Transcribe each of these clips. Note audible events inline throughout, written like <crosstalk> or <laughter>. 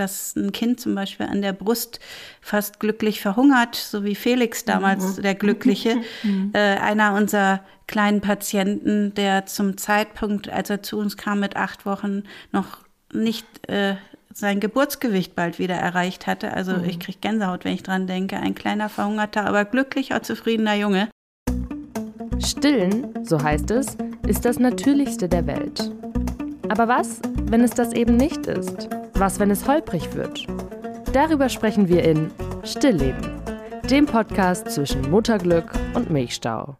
dass ein Kind zum Beispiel an der Brust fast glücklich verhungert, so wie Felix damals, mhm. der Glückliche. <laughs> Mhm. Äh, einer unserer kleinen Patienten, der zum Zeitpunkt, als er zu uns kam mit acht Wochen, noch nicht äh, sein Geburtsgewicht bald wieder erreicht hatte. Also mhm. ich kriege Gänsehaut, wenn ich dran denke. Ein kleiner, verhungerter, aber glücklicher, zufriedener Junge. Stillen, so heißt es, ist das Natürlichste der Welt. Aber was, wenn es das eben nicht ist? Was, wenn es holprig wird? Darüber sprechen wir in Stillleben, dem Podcast zwischen Mutterglück und Milchstau.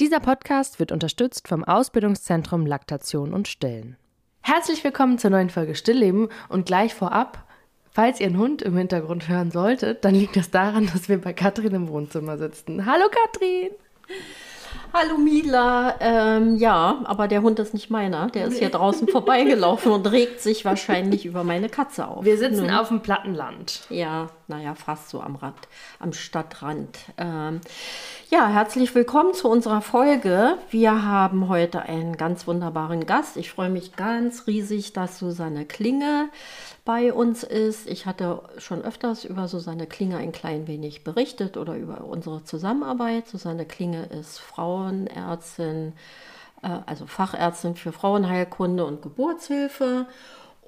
Dieser Podcast wird unterstützt vom Ausbildungszentrum Laktation und Stillen. Herzlich willkommen zur neuen Folge Stillleben und gleich vorab, falls ihr einen Hund im Hintergrund hören solltet, dann liegt das daran, dass wir bei Katrin im Wohnzimmer sitzen. Hallo Katrin! Hallo Mila, ähm, ja, aber der Hund ist nicht meiner. Der ist hier draußen vorbeigelaufen und regt sich wahrscheinlich über meine Katze auf. Wir sitzen ne? auf dem Plattenland. Ja, naja, fast so am Rand, am Stadtrand. Ähm, ja, herzlich willkommen zu unserer Folge. Wir haben heute einen ganz wunderbaren Gast. Ich freue mich ganz riesig, dass Susanne Klinge bei uns ist. Ich hatte schon öfters über Susanne Klinge ein klein wenig berichtet oder über unsere Zusammenarbeit. Susanne Klinge ist Frauenärztin, äh, also Fachärztin für Frauenheilkunde und Geburtshilfe.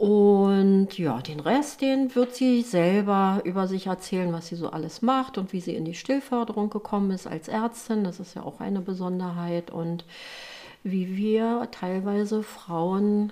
Und ja, den Rest, den wird sie selber über sich erzählen, was sie so alles macht und wie sie in die Stillförderung gekommen ist als Ärztin. Das ist ja auch eine Besonderheit. Und wie wir teilweise Frauen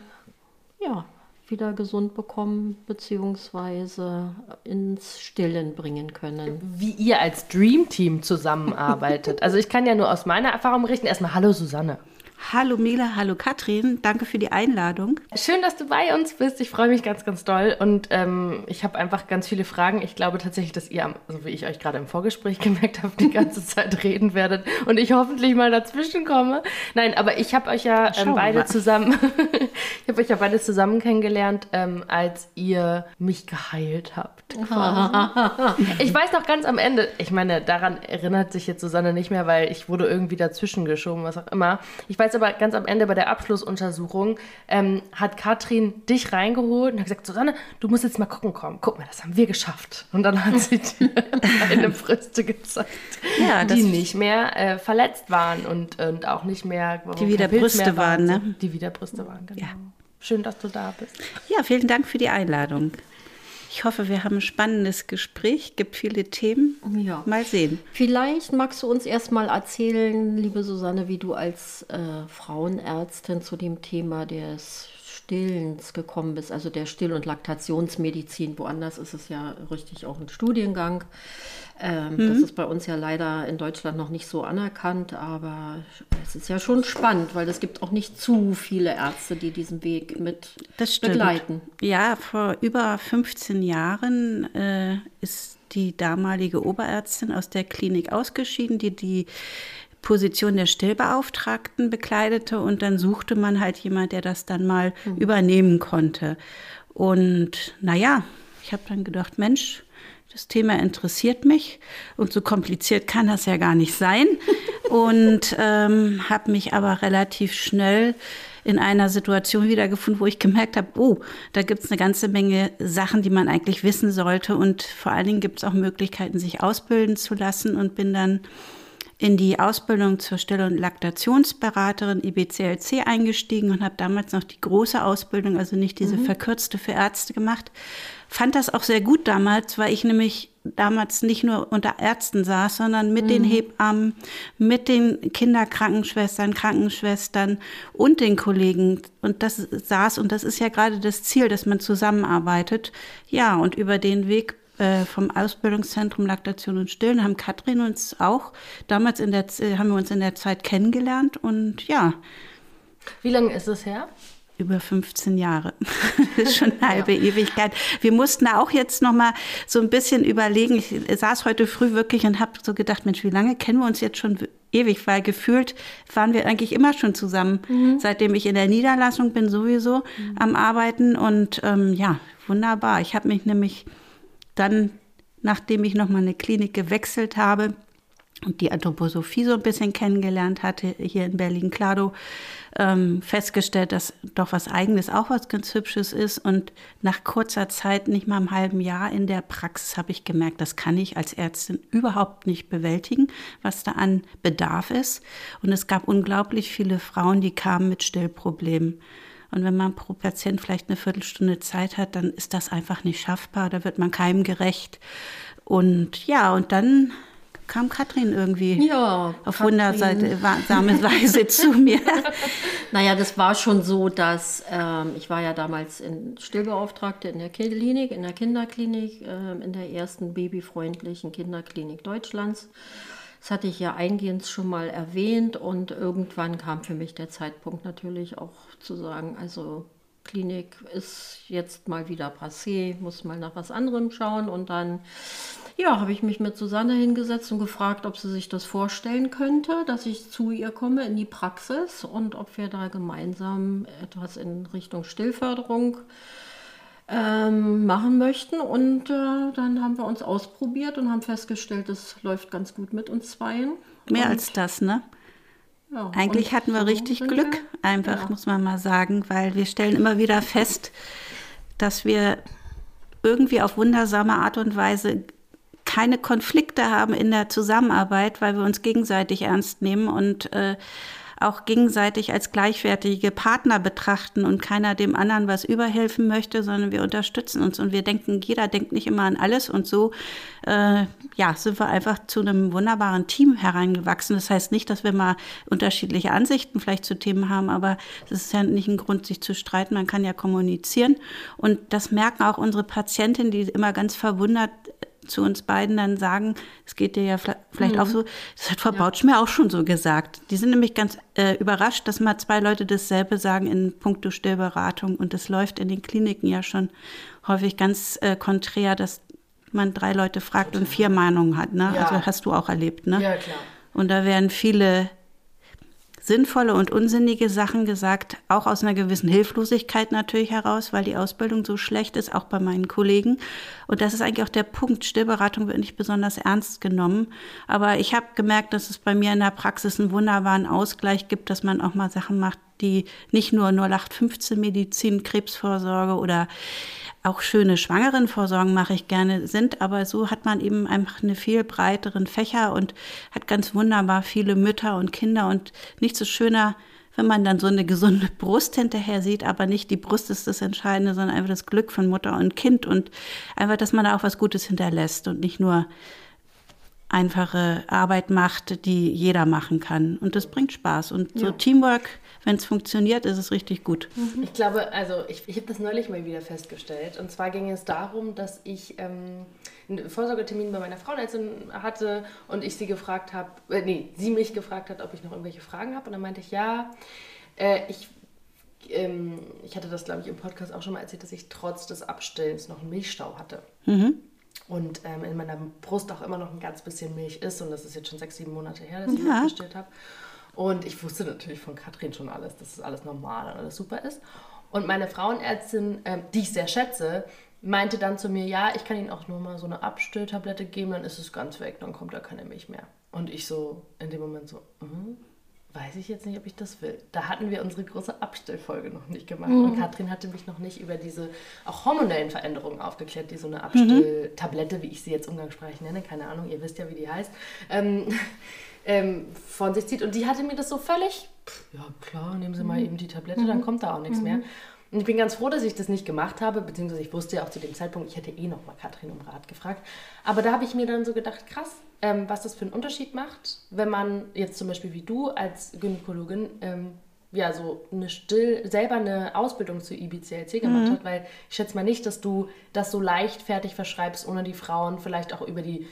ja, wieder gesund bekommen beziehungsweise ins Stillen bringen können. Wie ihr als Dream Team zusammenarbeitet. also ich kann ja nur aus meiner Erfahrung berichten. Erstmal Hallo Susanne. Hallo Mila, hallo Katrin, danke für die Einladung. Schön, dass du bei uns bist. Ich freue mich ganz, ganz doll und ähm, ich habe einfach ganz viele Fragen. Ich glaube tatsächlich, dass ihr, so wie ich euch gerade im Vorgespräch <laughs> gemerkt habe, die ganze Zeit reden werdet und ich hoffentlich mal dazwischen komme. Nein, aber ich habe euch ja ähm, beide zusammen, <laughs> ich habe euch ja beide zusammen kennengelernt, ähm, als ihr mich geheilt habt. <laughs> ich weiß noch ganz am Ende, ich meine, daran erinnert sich jetzt Susanne nicht mehr, weil ich wurde irgendwie dazwischen geschoben, was auch immer. Ich weiß weiß aber ganz am Ende bei der Abschlussuntersuchung ähm, hat Katrin dich reingeholt und hat gesagt, Susanne, du musst jetzt mal gucken kommen. Guck mal, das haben wir geschafft. Und dann hat sie dir <laughs> eine Brüste gezeigt, ja, die nicht mehr äh, verletzt waren und, und auch nicht mehr... Die wieder Brüste waren, ne? Die wieder Brüste waren, genau. Ja. Schön, dass du da bist. Ja, vielen Dank für die Einladung. Ich hoffe, wir haben ein spannendes Gespräch, gibt viele Themen. Ja. Mal sehen. Vielleicht magst du uns erst mal erzählen, liebe Susanne, wie du als äh, Frauenärztin zu dem Thema des Stillens gekommen bist, also der Still- und Laktationsmedizin. Woanders ist es ja richtig auch ein Studiengang. Ähm, mhm. Das ist bei uns ja leider in Deutschland noch nicht so anerkannt, aber es ist ja schon spannend, weil es gibt auch nicht zu viele Ärzte, die diesen Weg mit begleiten. Ja, vor über 15 Jahren äh, ist die damalige Oberärztin aus der Klinik ausgeschieden, die die Position der Stillbeauftragten bekleidete und dann suchte man halt jemand, der das dann mal mhm. übernehmen konnte. Und naja, ich habe dann gedacht, Mensch, das Thema interessiert mich und so kompliziert kann das ja gar nicht sein. und ähm, habe mich aber relativ schnell in einer Situation wiedergefunden, wo ich gemerkt habe, oh, da gibt es eine ganze Menge Sachen, die man eigentlich wissen sollte. Und vor allen Dingen gibt es auch Möglichkeiten, sich ausbilden zu lassen und bin dann in die Ausbildung zur Still- und Laktationsberaterin IBCLC eingestiegen und habe damals noch die große Ausbildung, also nicht diese mhm. verkürzte für Ärzte gemacht. Fand das auch sehr gut damals, weil ich nämlich damals nicht nur unter Ärzten saß, sondern mit mhm. den Hebammen, mit den Kinderkrankenschwestern, Krankenschwestern und den Kollegen und das saß und das ist ja gerade das Ziel, dass man zusammenarbeitet. Ja, und über den Weg äh, vom Ausbildungszentrum Laktation und Stillen haben Katrin uns auch damals in der haben wir uns in der Zeit kennengelernt und ja. Wie lange ist es her? Über 15 Jahre. das <laughs> ist <laughs> schon eine halbe ja. Ewigkeit. Wir mussten da auch jetzt noch mal so ein bisschen überlegen. Ich saß heute früh wirklich und habe so gedacht, Mensch, wie lange kennen wir uns jetzt schon ewig? Weil gefühlt waren wir eigentlich immer schon zusammen, mhm. seitdem ich in der Niederlassung bin sowieso mhm. am Arbeiten. Und ähm, ja, wunderbar. Ich habe mich nämlich dann, nachdem ich noch mal eine Klinik gewechselt habe, und die Anthroposophie so ein bisschen kennengelernt hatte, hier in Berlin-Klado, ähm, festgestellt, dass doch was Eigenes auch was ganz Hübsches ist. Und nach kurzer Zeit, nicht mal einem halben Jahr in der Praxis, habe ich gemerkt, das kann ich als Ärztin überhaupt nicht bewältigen, was da an Bedarf ist. Und es gab unglaublich viele Frauen, die kamen mit Stillproblemen. Und wenn man pro Patient vielleicht eine Viertelstunde Zeit hat, dann ist das einfach nicht schaffbar. Da wird man keinem gerecht. Und ja, und dann kam Katrin irgendwie ja, auf wundersame Weise <laughs> zu mir. Naja, das war schon so, dass ähm, ich war ja damals in Stillbeauftragte in der Klinik, in der Kinderklinik, äh, in der ersten babyfreundlichen Kinderklinik Deutschlands. Das hatte ich ja eingehend schon mal erwähnt und irgendwann kam für mich der Zeitpunkt natürlich auch zu sagen, also Klinik ist jetzt mal wieder passé, muss mal nach was anderem schauen und dann ja, habe ich mich mit Susanne hingesetzt und gefragt, ob sie sich das vorstellen könnte, dass ich zu ihr komme in die Praxis und ob wir da gemeinsam etwas in Richtung Stillförderung ähm, machen möchten. Und äh, dann haben wir uns ausprobiert und haben festgestellt, es läuft ganz gut mit uns zweien. Mehr und, als das, ne? Ja, Eigentlich hatten wir so richtig Glück, wir, einfach ja. muss man mal sagen, weil wir stellen immer wieder fest, dass wir irgendwie auf wundersame Art und Weise keine Konflikte haben in der Zusammenarbeit, weil wir uns gegenseitig ernst nehmen und äh, auch gegenseitig als gleichwertige Partner betrachten und keiner dem anderen was überhelfen möchte, sondern wir unterstützen uns und wir denken, jeder denkt nicht immer an alles und so, äh, ja, sind wir einfach zu einem wunderbaren Team hereingewachsen. Das heißt nicht, dass wir mal unterschiedliche Ansichten vielleicht zu Themen haben, aber es ist ja nicht ein Grund, sich zu streiten. Man kann ja kommunizieren und das merken auch unsere Patientinnen, die immer ganz verwundert zu uns beiden dann sagen, es geht dir ja vielleicht mhm. auch so, das hat Frau ja. Bautsch mir auch schon so gesagt. Die sind nämlich ganz äh, überrascht, dass mal zwei Leute dasselbe sagen in puncto Stillberatung und das läuft in den Kliniken ja schon häufig ganz äh, konträr, dass man drei Leute fragt und vier Meinungen hat. Ne? Ja. Also hast du auch erlebt, ne? Ja, klar. Und da werden viele sinnvolle und unsinnige Sachen gesagt, auch aus einer gewissen Hilflosigkeit natürlich heraus, weil die Ausbildung so schlecht ist, auch bei meinen Kollegen. Und das ist eigentlich auch der Punkt. Stillberatung wird nicht besonders ernst genommen. Aber ich habe gemerkt, dass es bei mir in der Praxis einen wunderbaren Ausgleich gibt, dass man auch mal Sachen macht, die nicht nur 0815 Medizin, Krebsvorsorge oder auch schöne Schwangerenvorsorgen mache ich gerne sind, aber so hat man eben einfach eine viel breiteren Fächer und hat ganz wunderbar viele Mütter und Kinder und nichts so schöner, wenn man dann so eine gesunde <laughs> Brust hinterher sieht, aber nicht die Brust ist das Entscheidende, sondern einfach das Glück von Mutter und Kind und einfach, dass man da auch was Gutes hinterlässt und nicht nur einfache Arbeit macht, die jeder machen kann. Und das bringt Spaß. Und so ja. Teamwork wenn es funktioniert, ist es richtig gut. Mhm. Ich glaube, also ich, ich habe das neulich mal wieder festgestellt. Und zwar ging es darum, dass ich ähm, einen Vorsorgetermin bei meiner Frauenärztin hatte und ich sie gefragt habe, äh, nee, sie mich gefragt hat, ob ich noch irgendwelche Fragen habe. Und dann meinte ich, ja, äh, ich ähm, ich hatte das, glaube ich, im Podcast auch schon mal erzählt, dass ich trotz des Abstillens noch einen Milchstau hatte. Mhm. Und ähm, in meiner Brust auch immer noch ein ganz bisschen Milch ist. Und das ist jetzt schon sechs, sieben Monate her, dass ich ja. abgestillt habe. Und ich wusste natürlich von Katrin schon alles, dass es alles normal und alles super ist. Und meine Frauenärztin, äh, die ich sehr schätze, meinte dann zu mir, ja, ich kann Ihnen auch nur mal so eine Abstilltablette geben, dann ist es ganz weg, dann kommt da keine Milch mehr. Und ich so in dem Moment so, uh, weiß ich jetzt nicht, ob ich das will. Da hatten wir unsere große Abstillfolge noch nicht gemacht. Mhm. Und Katrin hatte mich noch nicht über diese auch hormonellen Veränderungen aufgeklärt, die so eine Abstilltablette, wie ich sie jetzt umgangssprachlich nenne, keine Ahnung, ihr wisst ja, wie die heißt, ähm, <laughs> ähm, von sich zieht. Und die hatte mir das so völlig, ja klar, nehmen Sie mal mhm. eben die Tablette, dann mhm. kommt da auch nichts mhm. mehr. Und ich bin ganz froh, dass ich das nicht gemacht habe, beziehungsweise ich wusste ja auch zu dem Zeitpunkt, ich hätte eh noch mal Katrin um Rat gefragt. Aber da habe ich mir dann so gedacht, krass, ähm, was das für einen Unterschied macht, wenn man jetzt zum Beispiel wie du als Gynäkologin ähm, ja so eine still selber eine Ausbildung zu IBCLC gemacht mhm. hat, weil ich schätze mal nicht, dass du das so leichtfertig verschreibst, ohne die Frauen vielleicht auch über die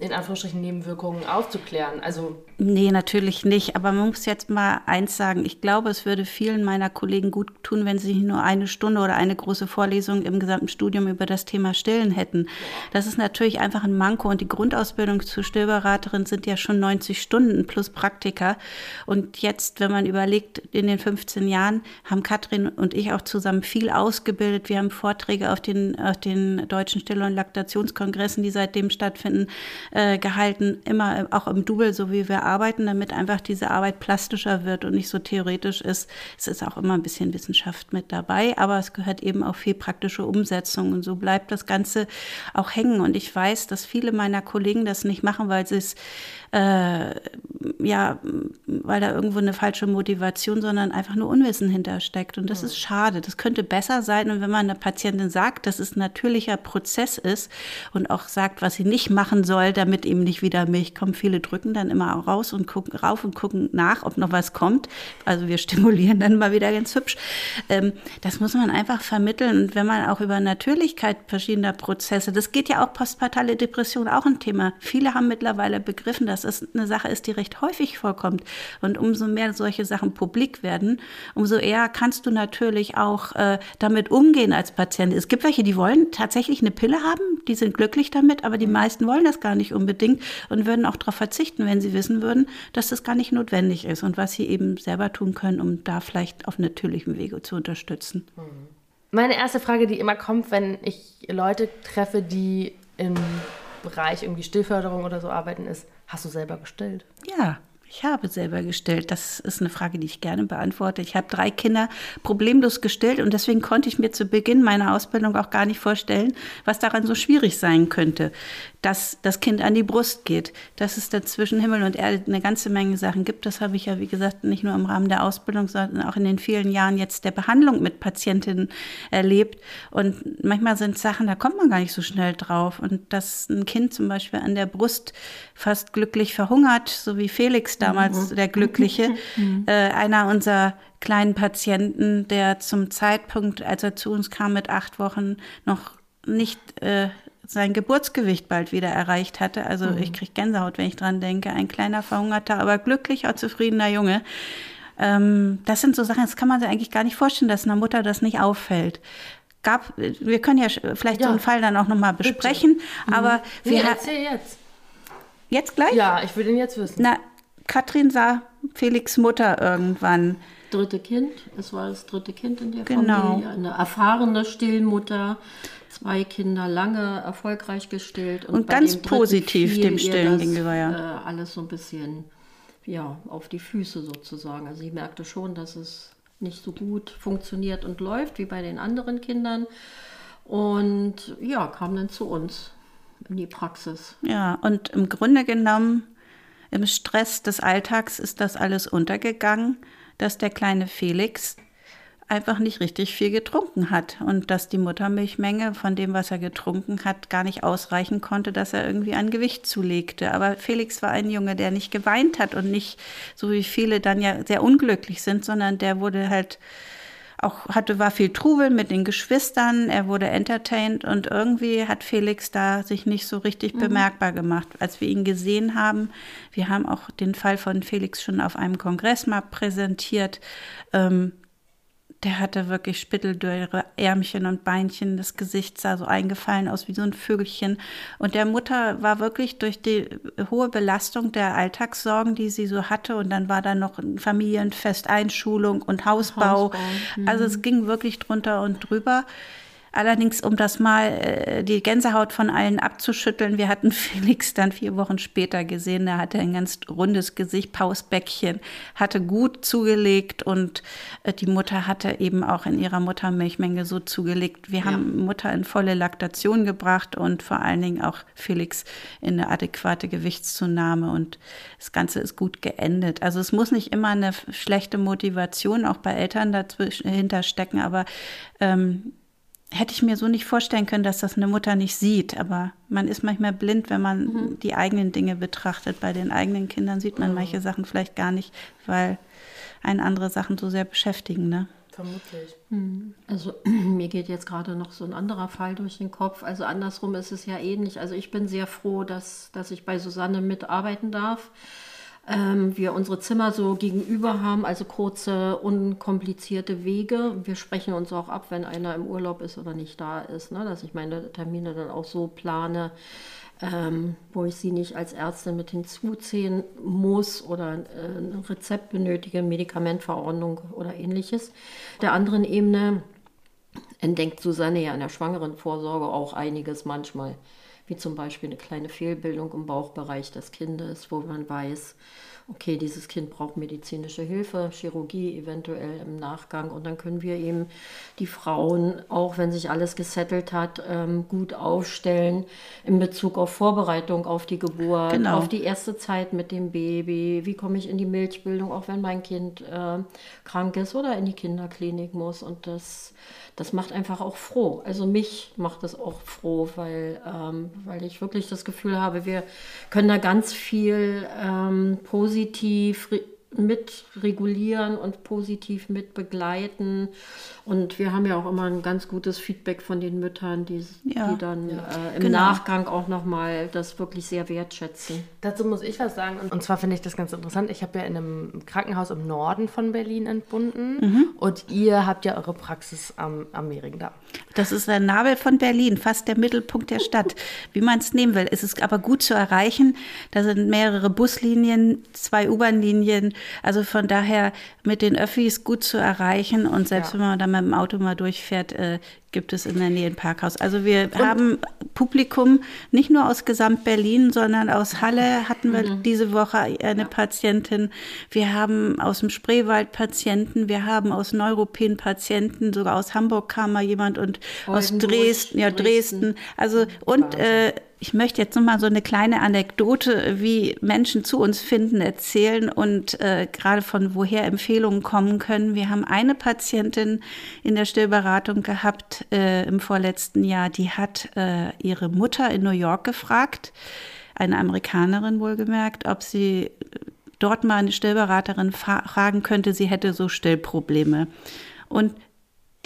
in Anführungsstrichen Nebenwirkungen aufzuklären. Also nee, natürlich nicht. Aber man muss jetzt mal eins sagen. Ich glaube, es würde vielen meiner Kollegen gut tun, wenn sie nur eine Stunde oder eine große Vorlesung im gesamten Studium über das Thema Stillen hätten. Das ist natürlich einfach ein Manko. Und die Grundausbildung zur Stillberaterin sind ja schon 90 Stunden plus Praktika. Und jetzt, wenn man überlegt, in den 15 Jahren haben Katrin und ich auch zusammen viel ausgebildet. Wir haben Vorträge auf den, auf den deutschen Still- und Laktationskongressen, die seitdem stattfinden äh, gehalten, immer auch im Double, so wie wir arbeiten, damit einfach diese Arbeit plastischer wird und nicht so theoretisch ist. Es ist auch immer ein bisschen Wissenschaft mit dabei, aber es gehört eben auch viel praktische Umsetzung und so bleibt das Ganze auch hängen. Und ich weiß, dass viele meiner Kollegen das nicht machen, weil sie es äh, ja, weil da irgendwo eine falsche Motivation, sondern einfach nur Unwissen hintersteckt. Und das mhm. ist schade. Das könnte besser sein. Und wenn man einer Patientin sagt, dass es ein natürlicher Prozess ist und auch sagt, was sie nicht machen soll, damit eben nicht wieder Milch kommt, viele drücken dann immer raus und gucken rauf und gucken nach, ob noch was kommt. Also wir <laughs> stimulieren dann mal wieder ganz hübsch. Ähm, das muss man einfach vermitteln. Und wenn man auch über Natürlichkeit verschiedener Prozesse, das geht ja auch postpartale Depression, auch ein Thema. Viele haben mittlerweile begriffen, dass es eine Sache ist, die recht häufig vorkommt. Und umso mehr solche Sachen publik werden, umso eher kannst du natürlich auch äh, damit umgehen als Patient. Es gibt welche, die wollen tatsächlich eine Pille haben, die sind glücklich damit, aber die meisten wollen das gar nicht unbedingt und würden auch darauf verzichten, wenn sie wissen würden, dass das gar nicht notwendig ist und was sie eben selber tun können, um da vielleicht auf natürlichem Wege zu unterstützen. Mhm. Meine erste Frage, die immer kommt, wenn ich Leute treffe, die im Bereich irgendwie Stillförderung oder so arbeiten, ist, hast du selber gestillt? Ja. Ich habe selber gestillt. Das ist eine Frage, die ich gerne beantworte. Ich habe drei Kinder problemlos gestillt und deswegen konnte ich mir zu Beginn meiner Ausbildung auch gar nicht vorstellen, was daran so schwierig sein könnte dass das Kind an die Brust geht, dass es dazwischen Himmel und Erde eine ganze Menge Sachen gibt. Das habe ich ja, wie gesagt, nicht nur im Rahmen der Ausbildung, sondern auch in den vielen Jahren jetzt der Behandlung mit Patientinnen erlebt. Und manchmal sind Sachen, da kommt man gar nicht so schnell drauf. Und dass ein Kind zum Beispiel an der Brust fast glücklich verhungert, so wie Felix damals, mhm. der Glückliche, <laughs> mhm. äh, einer unserer kleinen Patienten, der zum Zeitpunkt, als er zu uns kam mit acht Wochen, noch nicht äh, sein Geburtsgewicht bald wieder erreicht hatte. Also mhm. ich kriege Gänsehaut, wenn ich dran denke. Ein kleiner, verhungerter, aber glücklicher, zufriedener Junge. Ähm, das sind so Sachen, das kann man sich eigentlich gar nicht vorstellen, dass einer Mutter das nicht auffällt. Gab, wir können ja vielleicht ja. so einen Fall dann auch nochmal besprechen, mhm. aber wir nee, erzähl jetzt. Jetzt gleich? Ja, ich will den jetzt wissen. Na, Katrin sah Felix Mutter irgendwann. Dritte Kind, es war das dritte Kind in der genau. Familie, eine erfahrene Stillmutter zwei Kinder lange erfolgreich gestillt. Und, und ganz positiv dem Stillen gegenüber, ja. Äh, alles so ein bisschen ja, auf die Füße sozusagen. Also sie merkte schon, dass es nicht so gut funktioniert und läuft wie bei den anderen Kindern. Und ja, kam dann zu uns in die Praxis. Ja, und im Grunde genommen, im Stress des Alltags ist das alles untergegangen, dass der kleine Felix einfach nicht richtig viel getrunken hat und dass die Muttermilchmenge von dem, was er getrunken hat, gar nicht ausreichen konnte, dass er irgendwie an Gewicht zulegte. Aber Felix war ein Junge, der nicht geweint hat und nicht, so wie viele dann ja sehr unglücklich sind, sondern der wurde halt auch hatte, war viel Trubel mit den Geschwistern, er wurde entertained und irgendwie hat Felix da sich nicht so richtig mhm. bemerkbar gemacht. Als wir ihn gesehen haben, wir haben auch den Fall von Felix schon auf einem Kongress mal präsentiert, ähm, der hatte wirklich spitteldürre Ärmchen und Beinchen. Das Gesicht sah so eingefallen aus wie so ein Vögelchen. Und der Mutter war wirklich durch die hohe Belastung der Alltagssorgen, die sie so hatte, und dann war da noch ein Familienfest, Einschulung und Hausbau. Hausbau. Mhm. Also es ging wirklich drunter und drüber. Allerdings, um das mal äh, die Gänsehaut von allen abzuschütteln, wir hatten <laughs> Felix dann vier Wochen später gesehen, der hatte ein ganz rundes Gesicht, Pausbäckchen, hatte gut zugelegt und äh, die Mutter hatte eben auch in ihrer Muttermilchmenge so zugelegt. Wir ja. haben Mutter in volle Laktation gebracht und vor allen Dingen auch Felix in eine adäquate Gewichtszunahme und das Ganze ist gut geendet. Also es muss nicht immer eine schlechte Motivation auch bei Eltern dazwischen hinterstecken, aber ähm, hätte ich mir so nicht vorstellen können, dass das eine Mutter nicht sieht. Aber man ist manchmal blind, wenn man mhm. die eigenen Dinge betrachtet. Bei den eigenen Kindern sieht man mhm. manche Sachen vielleicht gar nicht, weil einen andere Sachen so sehr beschäftigen. Ne? Vermutlich. Mhm. Also <clears throat> mir geht jetzt gerade noch so ein anderer Fall durch den Kopf. Also andersrum ist es ja ähnlich. Also ich bin sehr froh, dass, dass ich bei Susanne mitarbeiten darf ähm, wir unsere Zimmer so gegenüber haben, also kurze, unkomplizierte Wege. Wir sprechen uns auch ab, wenn einer im Urlaub ist oder nicht da ist, ne? dass ich meine Termine dann auch so plane, ähm, wo ich sie nicht als Ärztin mit hinzuziehen muss oder äh, ein Rezept benötige, Medikamentverordnung oder ähnliches. Der anderen Ebene entdeckt Susanne ja in der Schwangerenvorsorge auch einiges manchmal wie zum Beispiel eine kleine Fehlbildung im Bauchbereich des Kindes, wo man weiß, okay, dieses Kind braucht medizinische Hilfe, Chirurgie eventuell im Nachgang und dann können wir eben die Frauen, auch wenn sich alles gesettelt hat, ähm, gut aufstellen in Bezug auf Vorbereitung auf die Geburt, genau. auf die erste Zeit mit dem Baby, wie komme ich in die Milchbildung, auch wenn mein Kind äh, krank ist oder in die Kinderklinik muss und das das macht einfach auch froh. Also mich macht das auch froh, weil, ähm, weil ich wirklich das Gefühl habe, wir können da ganz viel ähm, positiv positiv mit regulieren und positiv mit begleiten. Und wir haben ja auch immer ein ganz gutes Feedback von den Müttern, die, ja. die dann ja. äh, im genau. Nachgang auch nochmal das wirklich sehr wertschätzen. Dazu muss ich was sagen. Und zwar finde ich das ganz interessant. Ich habe ja in einem Krankenhaus im Norden von Berlin entbunden. Mhm. Und ihr habt ja eure Praxis am, am Mehring da. Das ist der Nabel von Berlin, fast der Mittelpunkt der Stadt. Wie man es nehmen will. Es ist aber gut zu erreichen. Da sind mehrere Buslinien, zwei U-Bahn-Linien also von daher mit den Öffis gut zu erreichen und selbst ja. wenn man da mit dem Auto mal durchfährt, äh, gibt es in der Nähe ein Parkhaus. Also wir und haben Publikum nicht nur aus Gesamt-Berlin, sondern aus Halle hatten wir mhm. diese Woche eine ja. Patientin. Wir haben aus dem Spreewald Patienten, wir haben aus Neuruppin Patienten, sogar aus Hamburg kam mal jemand und aus Dresden, ja Dresden. Also und äh, ich möchte jetzt noch mal so eine kleine Anekdote, wie Menschen zu uns finden, erzählen und äh, gerade von woher Empfehlungen kommen können. Wir haben eine Patientin in der Stillberatung gehabt äh, im vorletzten Jahr, die hat äh, ihre Mutter in New York gefragt, eine Amerikanerin wohlgemerkt, ob sie dort mal eine Stillberaterin fragen könnte, sie hätte so Stillprobleme. Und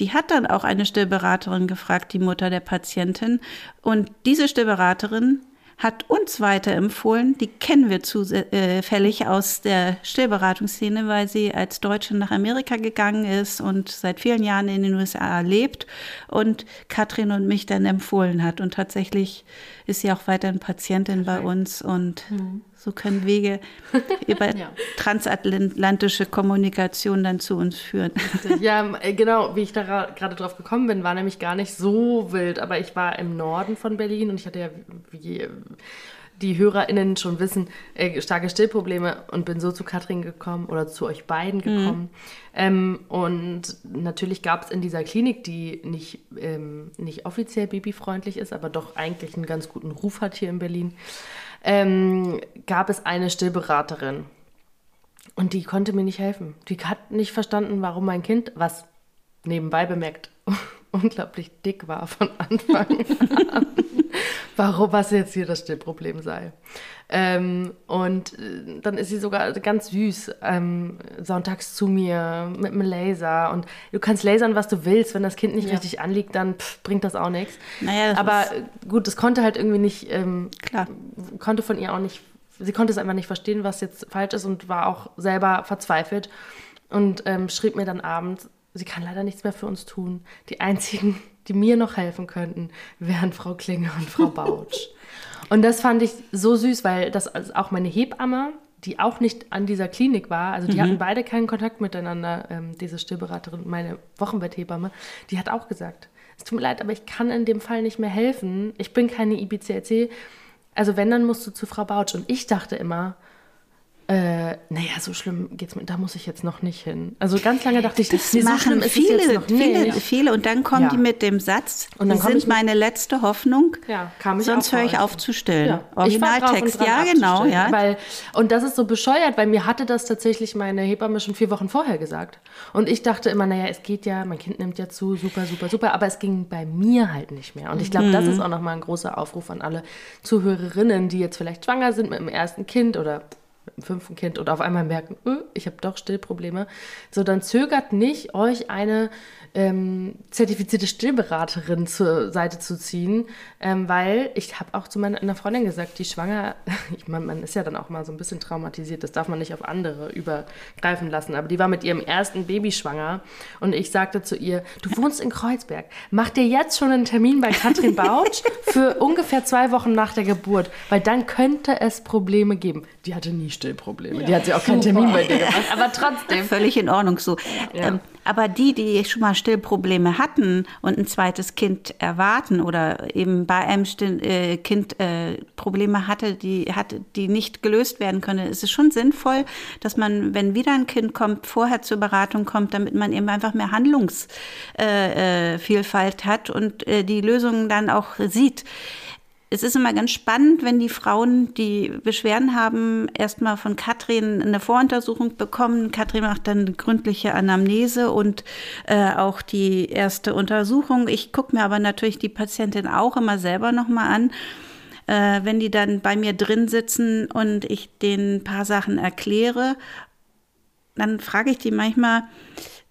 die hat dann auch eine Stillberaterin gefragt, die Mutter der Patientin. Und diese Stillberaterin hat uns weiterempfohlen. Die kennen wir zufällig aus der Stillberatungsszene, weil sie als Deutsche nach Amerika gegangen ist und seit vielen Jahren in den USA lebt und Katrin und mich dann empfohlen hat. Und tatsächlich ist sie auch weiterhin Patientin bei uns und mhm. So können Wege <laughs> über ja. transatlantische Kommunikation dann zu uns führen. Ja, äh, genau, wie ich da gerade drauf gekommen bin, war nämlich gar nicht so wild, aber ich war im Norden von Berlin und ich hatte ja, wie die HörerInnen schon wissen, äh, starke Stillprobleme und bin so zu Katrin gekommen oder zu euch beiden mhm. gekommen. Mhm. Ähm, und natürlich gab es in dieser Klinik, die nicht, ähm, nicht offiziell babyfreundlich ist, aber doch eigentlich einen ganz guten Ruf hat hier in Berlin, ähm, gab es eine Stillberaterin. Und die konnte mir nicht helfen. Die hat nicht verstanden, warum mein Kind, was nebenbei bemerkt, <laughs> unglaublich dick war von Anfang an <laughs> warum, was jetzt hier das Stillproblem sei. Ähm, und äh, dann ist sie sogar ganz süß, ähm, sonntags zu mir mit einem Laser. Und du kannst lasern, was du willst. Wenn das Kind nicht ja. richtig anliegt, dann pff, bringt das auch nichts. Naja, Aber gut, das konnte halt irgendwie nicht, ähm, Klar. konnte von ihr auch nicht, sie konnte es einfach nicht verstehen, was jetzt falsch ist und war auch selber verzweifelt. Und ähm, schrieb mir dann abends, sie kann leider nichts mehr für uns tun. Die einzigen die mir noch helfen könnten, wären Frau Klinge und Frau Bautsch. <laughs> und das fand ich so süß, weil das also auch meine Hebamme, die auch nicht an dieser Klinik war, also die mhm. hatten beide keinen Kontakt miteinander, ähm, diese Stillberaterin, meine Wochenbetthebamme, die hat auch gesagt, es tut mir leid, aber ich kann in dem Fall nicht mehr helfen. Ich bin keine IBCLC. Also wenn, dann musst du zu Frau Bautsch. Und ich dachte immer, äh, naja, so schlimm geht's mir, da muss ich jetzt noch nicht hin. Also ganz lange dachte ich, das nee, machen so schlimm viele, viele, viele. Und dann kommen ja. die mit dem Satz, und dann sind meine letzte Hoffnung, ja, kam ich sonst höre ich auf zu stillen. Ja. Originaltext, ja genau. Ja. Weil, und das ist so bescheuert, weil mir hatte das tatsächlich meine Hebamme schon vier Wochen vorher gesagt. Und ich dachte immer, naja, es geht ja, mein Kind nimmt ja zu, super, super, super. Aber es ging bei mir halt nicht mehr. Und ich glaube, mhm. das ist auch nochmal ein großer Aufruf an alle Zuhörerinnen, die jetzt vielleicht schwanger sind mit dem ersten Kind oder mit dem fünften Kind und auf einmal merken, öh, ich habe doch Stillprobleme, so dann zögert nicht, euch eine ähm, zertifizierte Stillberaterin zur Seite zu ziehen, ähm, weil ich habe auch zu meiner Freundin gesagt, die schwanger, <laughs> ich meine, man ist ja dann auch mal so ein bisschen traumatisiert, das darf man nicht auf andere übergreifen lassen, aber die war mit ihrem ersten Baby schwanger und ich sagte zu ihr, du wohnst in Kreuzberg, mach dir jetzt schon einen Termin bei Katrin <laughs> Bautsch für ungefähr zwei Wochen nach der Geburt, weil dann könnte es Probleme geben. Die hatte nie Stillprobleme, ja, die hat sie auch keinen Termin bei dir gemacht, aber trotzdem. Völlig in Ordnung so. Ja. Ähm, Aber die, die schon mal Stillprobleme hatten und ein zweites Kind erwarten oder eben bei einem Still äh, Kind äh, Probleme hatte, die hatte, die nicht gelöst werden können, ist es schon sinnvoll, dass man, wenn wieder ein Kind kommt, vorher zur Beratung kommt, damit man eben einfach mehr Handlungsvielfalt äh, äh hat und äh, die Lösungen dann auch sieht es ist immer ganz spannend, wenn die Frauen, die Beschwerden haben, erstmal von Katrin eine Voruntersuchung bekommen. Katrin macht dann eine gründliche Anamnese und äh, auch die erste Untersuchung. Ich gucke mir aber natürlich die Patientin auch immer selber nochmal an. Äh, wenn die dann bei mir drin sitzen und ich denen ein paar Sachen erkläre, dann frage ich die manchmal,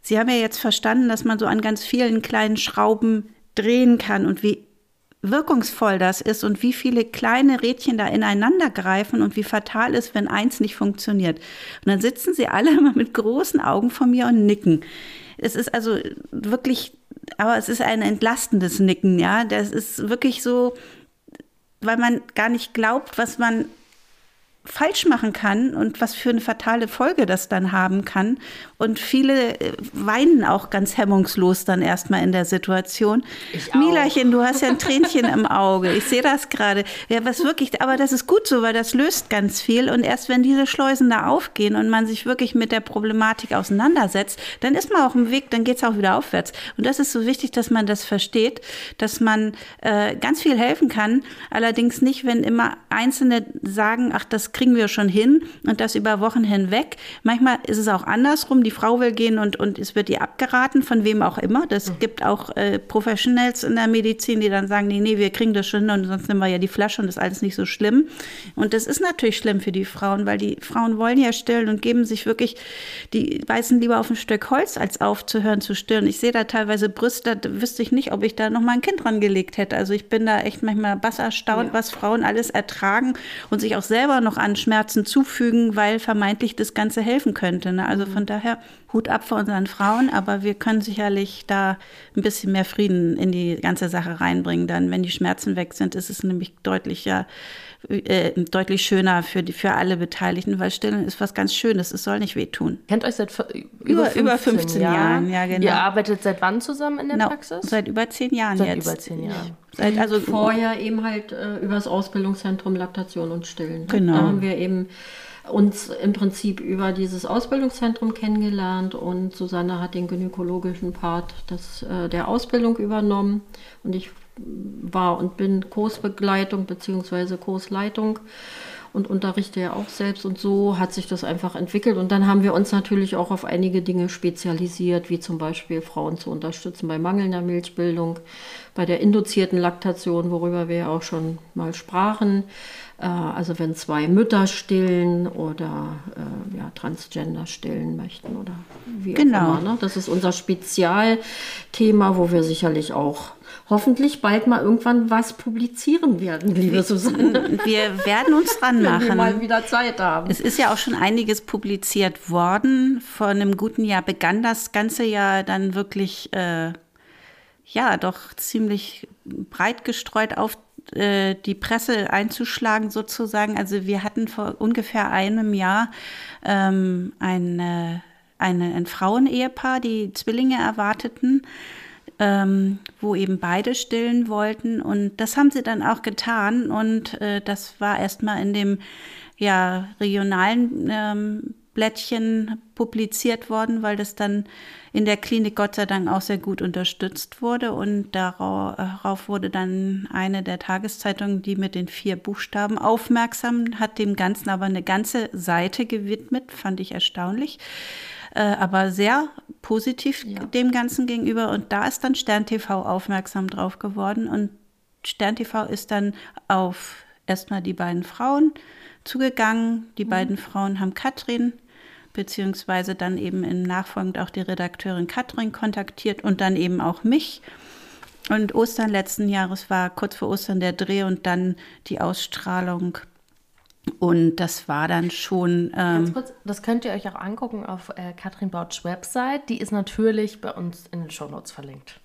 Sie haben ja jetzt verstanden, dass man so an ganz vielen kleinen Schrauben drehen kann und wie wirkungsvoll das ist und wie viele kleine Rädchen da ineinander greifen und wie fatal ist, wenn eins nicht funktioniert. Und dann sitzen sie alle <laughs> immer mit großen Augen vor mir und nicken. Es ist also wirklich, aber es ist ein entlastendes Nicken, ja. Das ist wirklich so, weil man gar nicht glaubt, was man falsch machen kann und was für eine fatale Folge das dann haben kann. Und viele äh, weinen auch ganz hemmungslos dann erstmal in der Situation. Ich Milachen, du hast ja ein <laughs> Tränchen im Auge. Ich sehe das gerade. Ja, was wirklich, aber das ist gut so, weil das löst ganz viel. Und erst wenn diese Schleusen da aufgehen und man sich wirklich mit der Problematik auseinandersetzt, dann ist man auf dem Weg, dann geht es auch wieder aufwärts. Und das ist so wichtig, dass man das versteht, dass man äh, ganz viel helfen kann. Allerdings nicht, wenn immer Einzelne sagen, ach, das kriegen wir schon hin und das über Wochen hinweg. Manchmal ist es auch andersrum. Die Frau will gehen und, und es wird ihr abgeraten, von wem auch immer. Das mhm. gibt auch äh, Professionals in der Medizin, die dann sagen, nee, nee, wir kriegen das schon und sonst nehmen wir ja die Flasche und das ist alles nicht so schlimm. Und das ist natürlich schlimm für die Frauen, weil die Frauen wollen ja stillen und geben sich wirklich, die beißen lieber auf ein Stück Holz, als aufzuhören zu stillen. Ich sehe da teilweise Brüste, da wüsste ich nicht, ob ich da noch mal ein Kind dran gelegt hätte. Also ich bin da echt manchmal bass erstaunt, ja. was Frauen alles ertragen und sich auch selber noch an Schmerzen zufügen, weil vermeintlich das Ganze helfen könnte. Ne? Also mhm. von daher Hut ab vor unseren Frauen, aber wir können sicherlich da ein bisschen mehr Frieden in die ganze Sache reinbringen. Dann, wenn die Schmerzen weg sind, ist es nämlich deutlich ja äh, deutlich schöner für, die, für alle Beteiligten, weil Stillen ist was ganz Schönes. Es soll nicht wehtun. Kennt euch seit über, 15, über 15 Jahren. Jahren. Ja, genau. Ihr arbeitet seit wann zusammen in der no, Praxis? Seit über zehn Jahren seit jetzt. Seit über zehn Jahren. Seit, also vorher eben halt äh, über das Ausbildungszentrum Laktation und Stillen. Genau. Da haben wir eben uns im Prinzip über dieses Ausbildungszentrum kennengelernt und Susanne hat den gynäkologischen Part des, äh, der Ausbildung übernommen und ich war und bin Kursbegleitung bzw. Kursleitung und unterrichte ja auch selbst. Und so hat sich das einfach entwickelt. Und dann haben wir uns natürlich auch auf einige Dinge spezialisiert, wie zum Beispiel Frauen zu unterstützen bei mangelnder Milchbildung, bei der induzierten Laktation, worüber wir ja auch schon mal sprachen. Äh, also wenn zwei Mütter stillen oder äh, ja, Transgender stillen möchten oder wie genau. auch immer. Ne? Das ist unser Spezialthema, wo wir sicherlich auch hoffentlich bald mal irgendwann was publizieren werden, liebe Susanne. <laughs> Wir werden uns dran machen. <laughs> Wenn wir mal wieder Zeit haben. Es ist ja auch schon einiges publiziert worden. Vor einem guten Jahr begann das ganze Jahr dann wirklich, äh, ja, doch ziemlich breit gestreut auf äh, die Presse einzuschlagen sozusagen. Also wir hatten vor ungefähr einem Jahr ähm, ein, äh, eine, ein Frauenehepaar, die Zwillinge erwarteten ähm, wo eben beide stillen wollten. Und das haben sie dann auch getan. Und äh, das war erstmal in dem ja, regionalen ähm, Blättchen publiziert worden, weil das dann in der Klinik Gott sei Dank auch sehr gut unterstützt wurde. Und darauf wurde dann eine der Tageszeitungen, die mit den vier Buchstaben aufmerksam, hat dem Ganzen aber eine ganze Seite gewidmet, fand ich erstaunlich. Äh, aber sehr positiv ja. dem Ganzen gegenüber. Und da ist dann Stern TV aufmerksam drauf geworden. Und Stern TV ist dann auf erstmal die beiden Frauen zugegangen. Die mhm. beiden Frauen haben Katrin beziehungsweise dann eben im Nachfolgend auch die Redakteurin Katrin kontaktiert und dann eben auch mich. Und Ostern letzten Jahres war kurz vor Ostern der Dreh und dann die Ausstrahlung und das war dann schon. Ähm, kurz, das könnt ihr euch auch angucken auf äh, Katrin Bautsch Website. Die ist natürlich bei uns in den Shownotes verlinkt.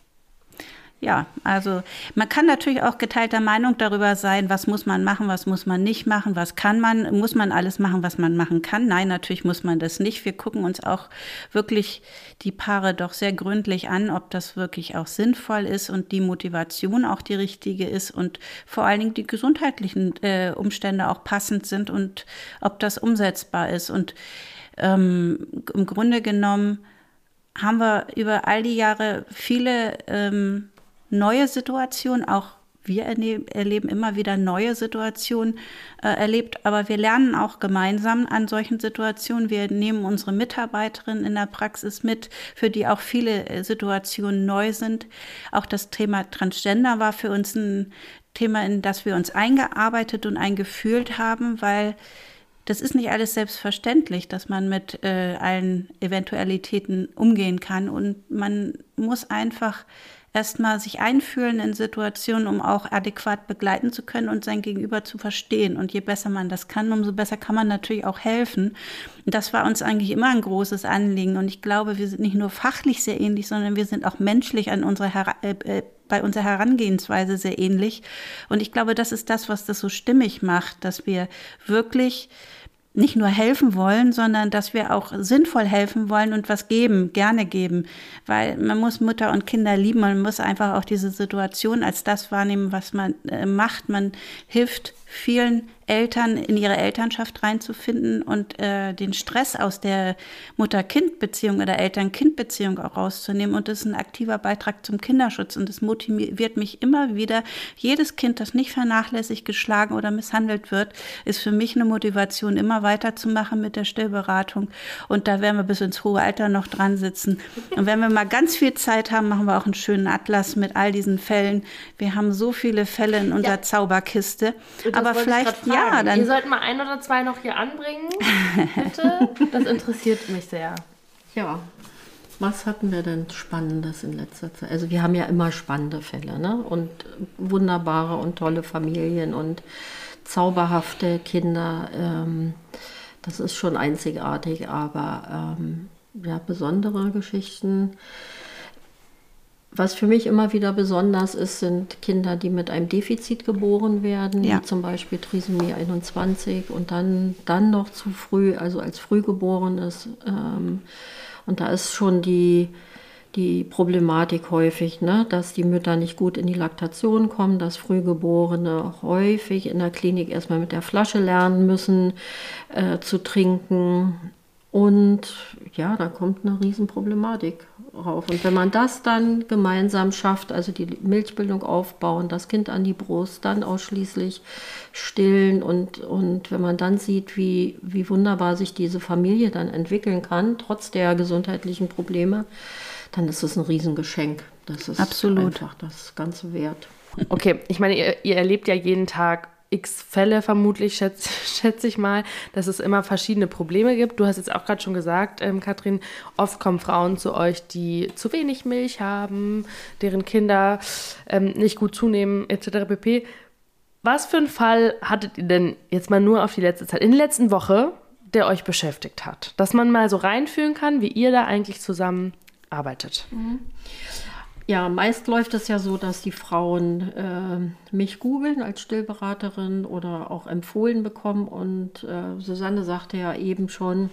Ja, also man kann natürlich auch geteilter Meinung darüber sein, was muss man machen, was muss man nicht machen, was kann man, muss man alles machen, was man machen kann. Nein, natürlich muss man das nicht. Wir gucken uns auch wirklich die Paare doch sehr gründlich an, ob das wirklich auch sinnvoll ist und die Motivation auch die richtige ist und vor allen Dingen die gesundheitlichen äh, Umstände auch passend sind und ob das umsetzbar ist. Und ähm, im Grunde genommen haben wir über all die Jahre viele ähm, neue Situationen, auch wir erleben immer wieder neue Situationen äh, erlebt, aber wir lernen auch gemeinsam an solchen Situationen. Wir nehmen unsere Mitarbeiterinnen in der Praxis mit, für die auch viele äh, Situationen neu sind. Auch das Thema Transgender war für uns ein Thema, in das wir uns eingearbeitet und eingefühlt haben, weil das ist nicht alles selbstverständlich, dass man mit äh, allen Eventualitäten umgehen kann und man muss einfach erstmal sich einfühlen in Situationen, um auch adäquat begleiten zu können und sein Gegenüber zu verstehen. Und je besser man das kann, umso besser kann man natürlich auch helfen. Und das war uns eigentlich immer ein großes Anliegen. Und ich glaube, wir sind nicht nur fachlich sehr ähnlich, sondern wir sind auch menschlich an unserer Her äh, äh, bei unserer Herangehensweise sehr ähnlich. Und ich glaube, das ist das, was das so stimmig macht, dass wir wirklich nicht nur helfen wollen, sondern dass wir auch sinnvoll helfen wollen und was geben, gerne geben. Weil man muss Mutter und Kinder lieben, man muss einfach auch diese Situation als das wahrnehmen, was man äh, macht. Man hilft vielen Eltern in ihre Elternschaft reinzufinden und äh, den Stress aus der Mutter-Kind-Beziehung oder Eltern-Kind-Beziehung auch rauszunehmen. Und das ist ein aktiver Beitrag zum Kinderschutz. Und das motiviert mich immer wieder. Jedes Kind, das nicht vernachlässigt, geschlagen oder misshandelt wird, ist für mich eine Motivation, immer weiterzumachen mit der Stillberatung. Und da werden wir bis ins hohe Alter noch dran sitzen. Und wenn wir mal ganz viel Zeit haben, machen wir auch einen schönen Atlas mit all diesen Fällen. Wir haben so viele Fälle in unserer ja. Zauberkiste. Aber vielleicht, ja, ja, dann. Ihr sollt mal ein oder zwei noch hier anbringen, bitte. <laughs> Das interessiert mich sehr. Ja. Was hatten wir denn Spannendes in letzter Zeit? Also wir haben ja immer spannende Fälle, ne? Und wunderbare und tolle Familien und zauberhafte Kinder. Ähm, das ist schon einzigartig, aber ähm, ja, besondere Geschichten was für mich immer wieder besonders ist, sind Kinder, die mit einem Defizit geboren werden, ja. zum Beispiel Trisomie 21 und dann, dann noch zu früh, also als Frühgeborenes. Ähm, und da ist schon die, die Problematik häufig, ne, dass die Mütter nicht gut in die Laktation kommen, dass Frühgeborene häufig in der Klinik erstmal mit der Flasche lernen müssen äh, zu trinken. Und ja, da kommt eine Riesenproblematik rauf. Und wenn man das dann gemeinsam schafft, also die Milchbildung aufbauen, das Kind an die Brust, dann ausschließlich stillen und, und wenn man dann sieht, wie, wie wunderbar sich diese Familie dann entwickeln kann, trotz der gesundheitlichen Probleme, dann ist es ein Riesengeschenk. Das ist Absolut. einfach das Ganze wert. Okay, ich meine, ihr, ihr erlebt ja jeden Tag x Fälle vermutlich, <laughs> schätze schätz ich mal, dass es immer verschiedene Probleme gibt. Du hast jetzt auch gerade schon gesagt, ähm, Katrin, oft kommen Frauen zu euch, die zu wenig Milch haben, deren Kinder ähm, nicht gut zunehmen, etc. pp. Was für einen Fall hattet ihr denn jetzt mal nur auf die letzte Zeit, in der letzten Woche, der euch beschäftigt hat? Dass man mal so reinfühlen kann, wie ihr da eigentlich zusammen arbeitet. Mhm. Ja, meist läuft es ja so, dass die Frauen äh, mich googeln als Stillberaterin oder auch empfohlen bekommen. Und äh, Susanne sagte ja eben schon,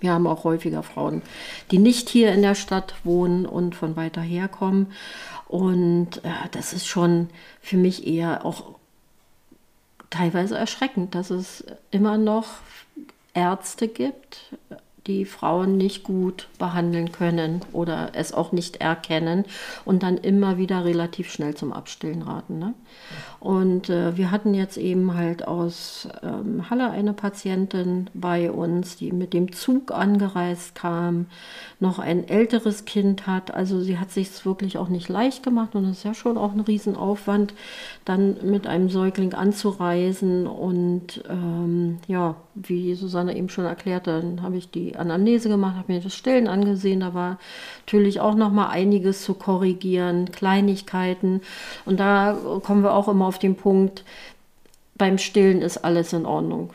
wir haben auch häufiger Frauen, die nicht hier in der Stadt wohnen und von weiter her kommen. Und äh, das ist schon für mich eher auch teilweise erschreckend, dass es immer noch Ärzte gibt, die Frauen nicht gut behandeln können oder es auch nicht erkennen und dann immer wieder relativ schnell zum Abstillen raten. Ne? Und äh, wir hatten jetzt eben halt aus ähm, Halle eine Patientin bei uns, die mit dem Zug angereist kam, noch ein älteres Kind hat. Also sie hat sich wirklich auch nicht leicht gemacht und es ist ja schon auch ein Riesenaufwand, dann mit einem Säugling anzureisen. Und ähm, ja, wie Susanne eben schon erklärte, dann habe ich die Anamnese gemacht, habe mir das Stillen angesehen. Da war natürlich auch noch mal einiges zu korrigieren, Kleinigkeiten. Und da kommen wir auch immer auf den Punkt, beim Stillen ist alles in Ordnung.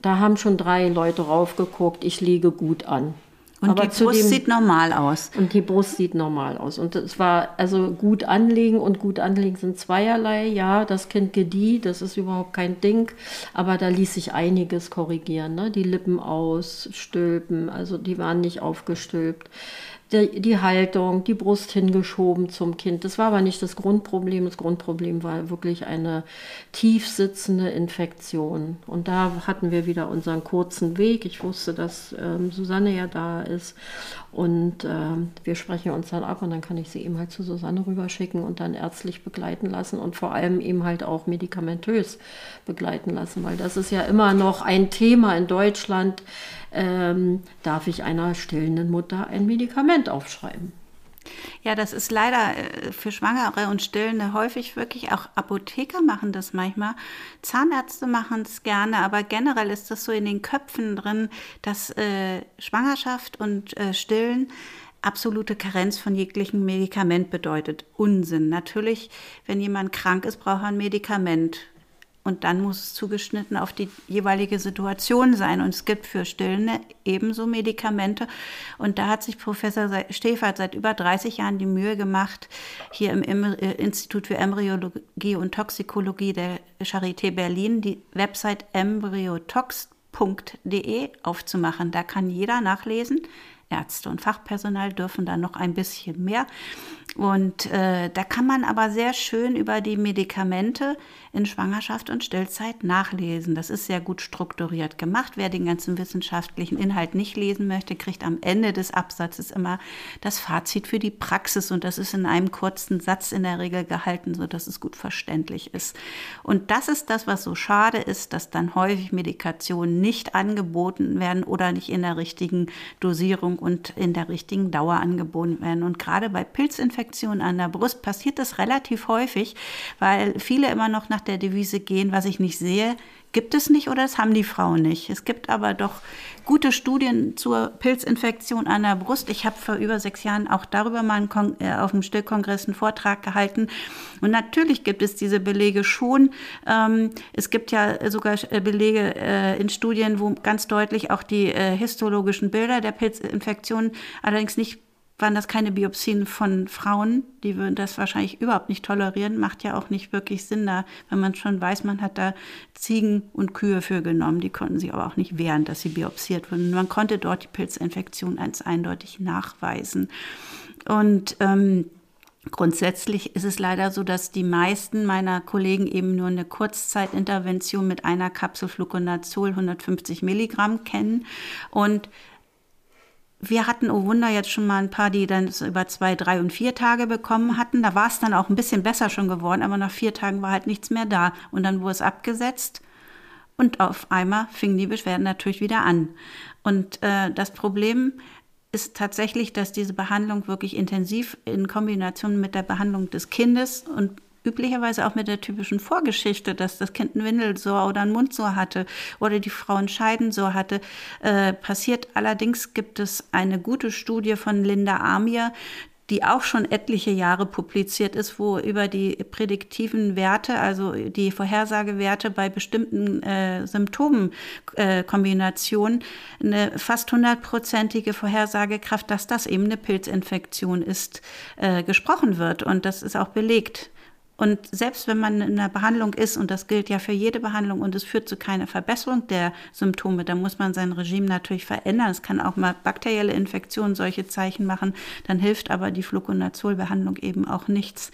Da haben schon drei Leute raufgeguckt, ich liege gut an. Und Aber die Brust sieht normal aus. Und die Brust sieht normal aus. Und es war also gut anlegen und gut anlegen sind zweierlei. Ja, das Kind gedieh, das ist überhaupt kein Ding. Aber da ließ sich einiges korrigieren. Ne? Die Lippen ausstülpen, also die waren nicht aufgestülpt die, die Haltung, die Brust hingeschoben zum Kind. Das war aber nicht das Grundproblem. Das Grundproblem war wirklich eine tief sitzende Infektion. Und da hatten wir wieder unseren kurzen Weg. Ich wusste, dass ähm, Susanne ja da ist. Und ähm, wir sprechen uns dann ab und dann kann ich sie eben halt zu Susanne rüberschicken und dann ärztlich begleiten lassen und vor allem eben halt auch medikamentös begleiten lassen, weil das ist ja immer noch ein Thema in Deutschland ähm, darf ich einer stillenden Mutter ein Medikament aufschreiben. Ja, das ist leider äh, für Schwangere und Stillende häufig wirklich, auch Apotheker machen das manchmal, Zahnärzte machen es gerne, aber generell ist das so in den Köpfen drin, dass äh, Schwangerschaft und äh, Stillen absolute Karenz von jeglichem Medikament bedeutet. Unsinn. Natürlich, wenn jemand krank ist, braucht er ein Medikament. Und dann muss es zugeschnitten auf die jeweilige Situation sein. Und es gibt für Stillende ebenso Medikamente. Und da hat sich Professor Stefert seit über 30 Jahren die Mühe gemacht, hier im äh, Institut für Embryologie und Toxikologie der Charité Berlin die Website embryotox.de aufzumachen. Da kann jeder nachlesen. Ärzte und Fachpersonal dürfen da noch ein bisschen mehr. Und äh, da kann man aber sehr schön über die Medikamente in Schwangerschaft und Stillzeit nachlesen. Das ist sehr gut strukturiert gemacht. Wer den ganzen wissenschaftlichen Inhalt nicht lesen möchte, kriegt am Ende des Absatzes immer das Fazit für die Praxis und das ist in einem kurzen Satz in der Regel gehalten, sodass es gut verständlich ist. Und das ist das, was so schade ist, dass dann häufig Medikationen nicht angeboten werden oder nicht in der richtigen Dosierung und in der richtigen Dauer angeboten werden. Und gerade bei Pilzinfektionen an der Brust passiert das relativ häufig, weil viele immer noch nach der Devise gehen, was ich nicht sehe, gibt es nicht oder das haben die Frauen nicht. Es gibt aber doch gute Studien zur Pilzinfektion an der Brust. Ich habe vor über sechs Jahren auch darüber mal äh, auf dem Stillkongress einen Vortrag gehalten. Und natürlich gibt es diese Belege schon. Ähm, es gibt ja sogar äh, Belege äh, in Studien, wo ganz deutlich auch die äh, histologischen Bilder der Pilzinfektion allerdings nicht waren das keine Biopsien von Frauen. Die würden das wahrscheinlich überhaupt nicht tolerieren. Macht ja auch nicht wirklich Sinn da, wenn man schon weiß, man hat da Ziegen und Kühe für genommen. Die konnten sich aber auch nicht wehren, dass sie biopsiert wurden. Man konnte dort die Pilzinfektion als eindeutig nachweisen. Und ähm, Grundsätzlich ist es leider so, dass die meisten meiner Kollegen eben nur eine Kurzzeitintervention mit einer Kapsel Fluconazol 150 Milligramm kennen und wir hatten, oh Wunder, jetzt schon mal ein paar, die dann über zwei, drei und vier Tage bekommen hatten. Da war es dann auch ein bisschen besser schon geworden, aber nach vier Tagen war halt nichts mehr da. Und dann wurde es abgesetzt und auf einmal fingen die Beschwerden natürlich wieder an. Und äh, das Problem ist tatsächlich, dass diese Behandlung wirklich intensiv in Kombination mit der Behandlung des Kindes und üblicherweise auch mit der typischen Vorgeschichte, dass das Kind ein Windelsor oder ein Mundsor hatte oder die Frau ein Scheidensor hatte, äh, passiert. Allerdings gibt es eine gute Studie von Linda Amir, die auch schon etliche Jahre publiziert ist, wo über die prädiktiven Werte, also die Vorhersagewerte bei bestimmten äh, Symptomenkombinationen, äh, eine fast hundertprozentige Vorhersagekraft, dass das eben eine Pilzinfektion ist, äh, gesprochen wird. Und das ist auch belegt. Und selbst wenn man in einer Behandlung ist, und das gilt ja für jede Behandlung, und es führt zu keiner Verbesserung der Symptome, dann muss man sein Regime natürlich verändern. Es kann auch mal bakterielle Infektionen solche Zeichen machen, dann hilft aber die Fluconazol-Behandlung eben auch nichts.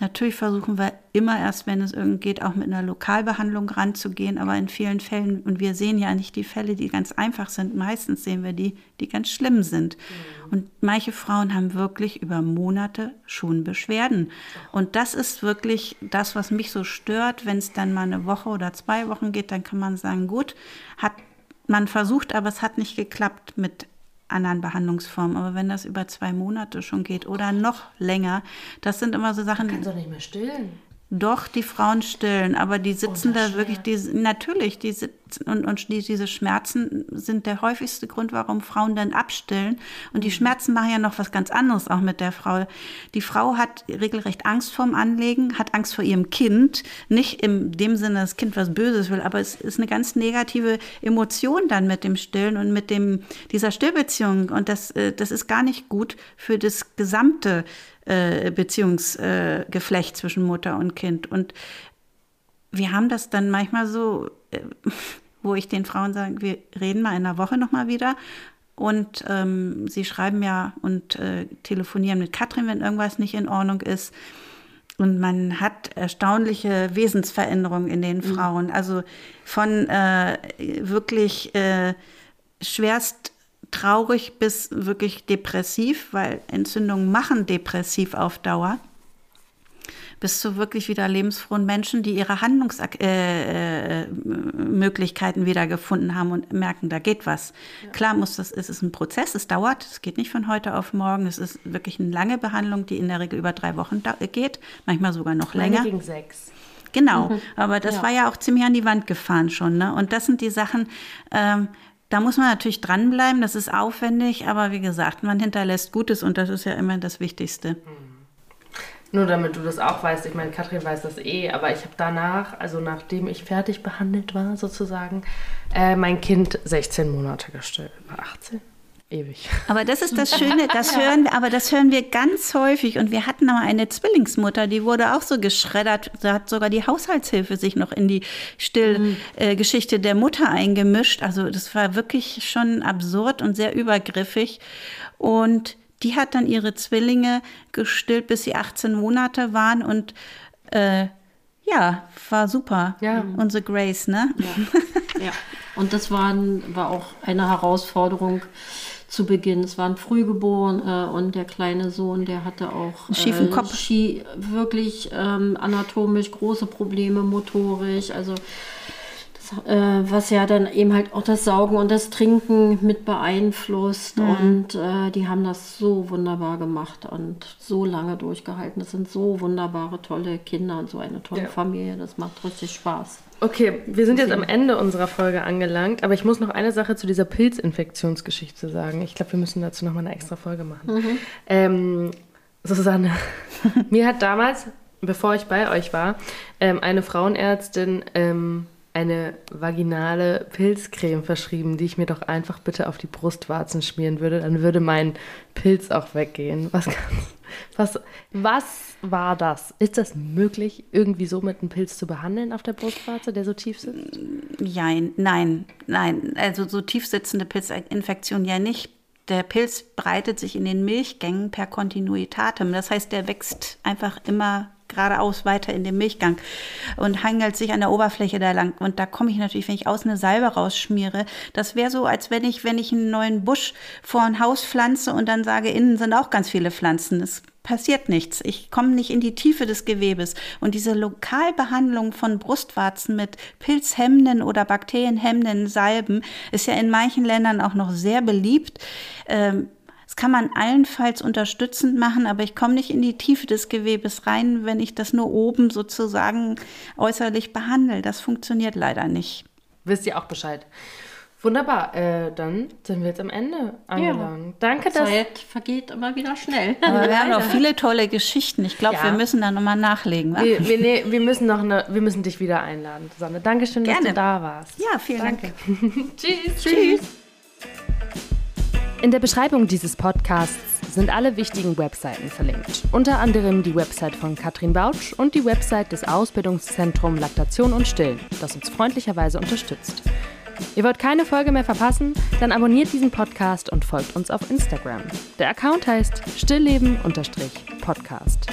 Natürlich versuchen wir immer erst, wenn es irgend geht, auch mit einer Lokalbehandlung ranzugehen, aber in vielen Fällen, und wir sehen ja nicht die Fälle, die ganz einfach sind, meistens sehen wir die, die ganz schlimm sind. Mhm. Und manche Frauen haben wirklich über Monate schon Beschwerden. Und das ist wirklich das, was mich so stört. Wenn es dann mal eine Woche oder zwei Wochen geht, dann kann man sagen, gut, hat man versucht, aber es hat nicht geklappt mit anderen Behandlungsformen. Aber wenn das über zwei Monate schon geht oder noch länger, das sind immer so Sachen. Du kannst doch nicht mehr stillen. Doch, die Frauen stillen, aber die sitzen da wirklich, die, natürlich, die sitzen und, und die, diese Schmerzen sind der häufigste Grund, warum Frauen dann abstillen. Und die mhm. Schmerzen machen ja noch was ganz anderes auch mit der Frau. Die Frau hat regelrecht Angst vorm Anlegen, hat Angst vor ihrem Kind. Nicht in dem Sinne, das Kind was Böses will, aber es ist eine ganz negative Emotion dann mit dem Stillen und mit dem, dieser Stillbeziehung. Und das, äh, das ist gar nicht gut für das gesamte äh, Beziehungsgeflecht zwischen Mutter und Kind. Und wir haben das dann manchmal so, äh, <laughs> wo ich den Frauen sage, wir reden mal in einer Woche nochmal wieder. Und ähm, sie schreiben ja und äh, telefonieren mit Katrin, wenn irgendwas nicht in Ordnung ist. Und man hat erstaunliche Wesensveränderungen in den mhm. Frauen. Also von äh, wirklich äh, schwerst traurig bis wirklich depressiv, weil Entzündungen machen depressiv auf Dauer, bis zu wirklich wieder lebensfrohen Menschen, die ihre Handlungsmöglichkeiten äh, äh, wieder gefunden haben und merken, da geht was. Ja. Klar muss das, es ist ein Prozess, es dauert, es geht nicht von heute auf morgen, es ist wirklich eine lange Behandlung, die in der Regel über drei Wochen geht, manchmal sogar noch Meine länger. gegen sechs. Genau, mhm. <laughs> aber das ja. war ja auch ziemlich an die Wand gefahren schon. Ne? Und das sind die Sachen, ähm, da muss man natürlich dranbleiben, das ist aufwendig, aber wie gesagt, man hinterlässt Gutes und das ist ja immer das Wichtigste. Mhm. Nur damit du das auch weißt, ich meine, Katrin weiß das eh, aber ich habe danach, also nachdem ich fertig behandelt war sozusagen, äh, mein Kind 16 Monate gestillt. 18? Ewig. Aber das ist das <laughs> Schöne, das hören, aber das hören wir ganz häufig. Und wir hatten mal eine Zwillingsmutter, die wurde auch so geschreddert. Da hat sogar die Haushaltshilfe sich noch in die Stillgeschichte mhm. äh, der Mutter eingemischt. Also das war wirklich schon absurd und sehr übergriffig. Und die hat dann ihre Zwillinge gestillt, bis sie 18 Monate waren und äh, ja, war super. Ja. Unsere Grace, ne? Ja. ja. Und das war, war auch eine Herausforderung zu Beginn. Es waren frühgeboren äh, und der kleine Sohn, der hatte auch äh, schiefen Kopf. Schie wirklich ähm, anatomisch große Probleme, motorisch. Also äh, was ja dann eben halt auch das Saugen und das Trinken mit beeinflusst. Mhm. Und äh, die haben das so wunderbar gemacht und so lange durchgehalten. Das sind so wunderbare, tolle Kinder und so eine tolle ja. Familie. Das macht richtig Spaß. Okay, wir sind jetzt am Ende unserer Folge angelangt, aber ich muss noch eine Sache zu dieser Pilzinfektionsgeschichte sagen. Ich glaube, wir müssen dazu noch mal eine extra Folge machen. Mhm. Ähm, Susanne, <laughs> mir hat damals, bevor ich bei euch war, ähm, eine Frauenärztin ähm, eine vaginale Pilzcreme verschrieben, die ich mir doch einfach bitte auf die Brustwarzen schmieren würde. Dann würde mein Pilz auch weggehen. Was was, was war das? Ist das möglich, irgendwie so mit einem Pilz zu behandeln auf der Brustwarze, der so tief sitzt? Nein, nein, nein. Also so tief sitzende Pilzinfektion ja nicht. Der Pilz breitet sich in den Milchgängen per Kontinuitatem. Das heißt, der wächst einfach immer geradeaus weiter in den Milchgang und hangelt sich an der Oberfläche da lang. Und da komme ich natürlich, wenn ich außen eine Salbe rausschmiere, das wäre so, als wenn ich, wenn ich einen neuen Busch vor ein Haus pflanze und dann sage, innen sind auch ganz viele Pflanzen. Es passiert nichts. Ich komme nicht in die Tiefe des Gewebes. Und diese Lokalbehandlung von Brustwarzen mit pilzhemmenden oder bakterienhemmenden Salben ist ja in manchen Ländern auch noch sehr beliebt. Ähm, das kann man allenfalls unterstützend machen, aber ich komme nicht in die Tiefe des Gewebes rein, wenn ich das nur oben sozusagen äußerlich behandle. Das funktioniert leider nicht. Wisst ihr auch Bescheid. Wunderbar, äh, dann sind wir jetzt am Ende angelangt. Ja. Danke, dass... Zeit vergeht immer wieder schnell. Aber wir haben noch viele tolle Geschichten. Ich glaube, ja. wir müssen da nochmal nachlegen. Wir, wir, nee, wir, müssen noch eine, wir müssen dich wieder einladen, Susanne. Dankeschön, Gerne. dass du da warst. Ja, vielen Dank. <laughs> Tschüss. Tschüss. In der Beschreibung dieses Podcasts sind alle wichtigen Webseiten verlinkt. Unter anderem die Website von Katrin Bautsch und die Website des Ausbildungszentrums Laktation und Stillen, das uns freundlicherweise unterstützt. Ihr wollt keine Folge mehr verpassen? Dann abonniert diesen Podcast und folgt uns auf Instagram. Der Account heißt stillleben-podcast.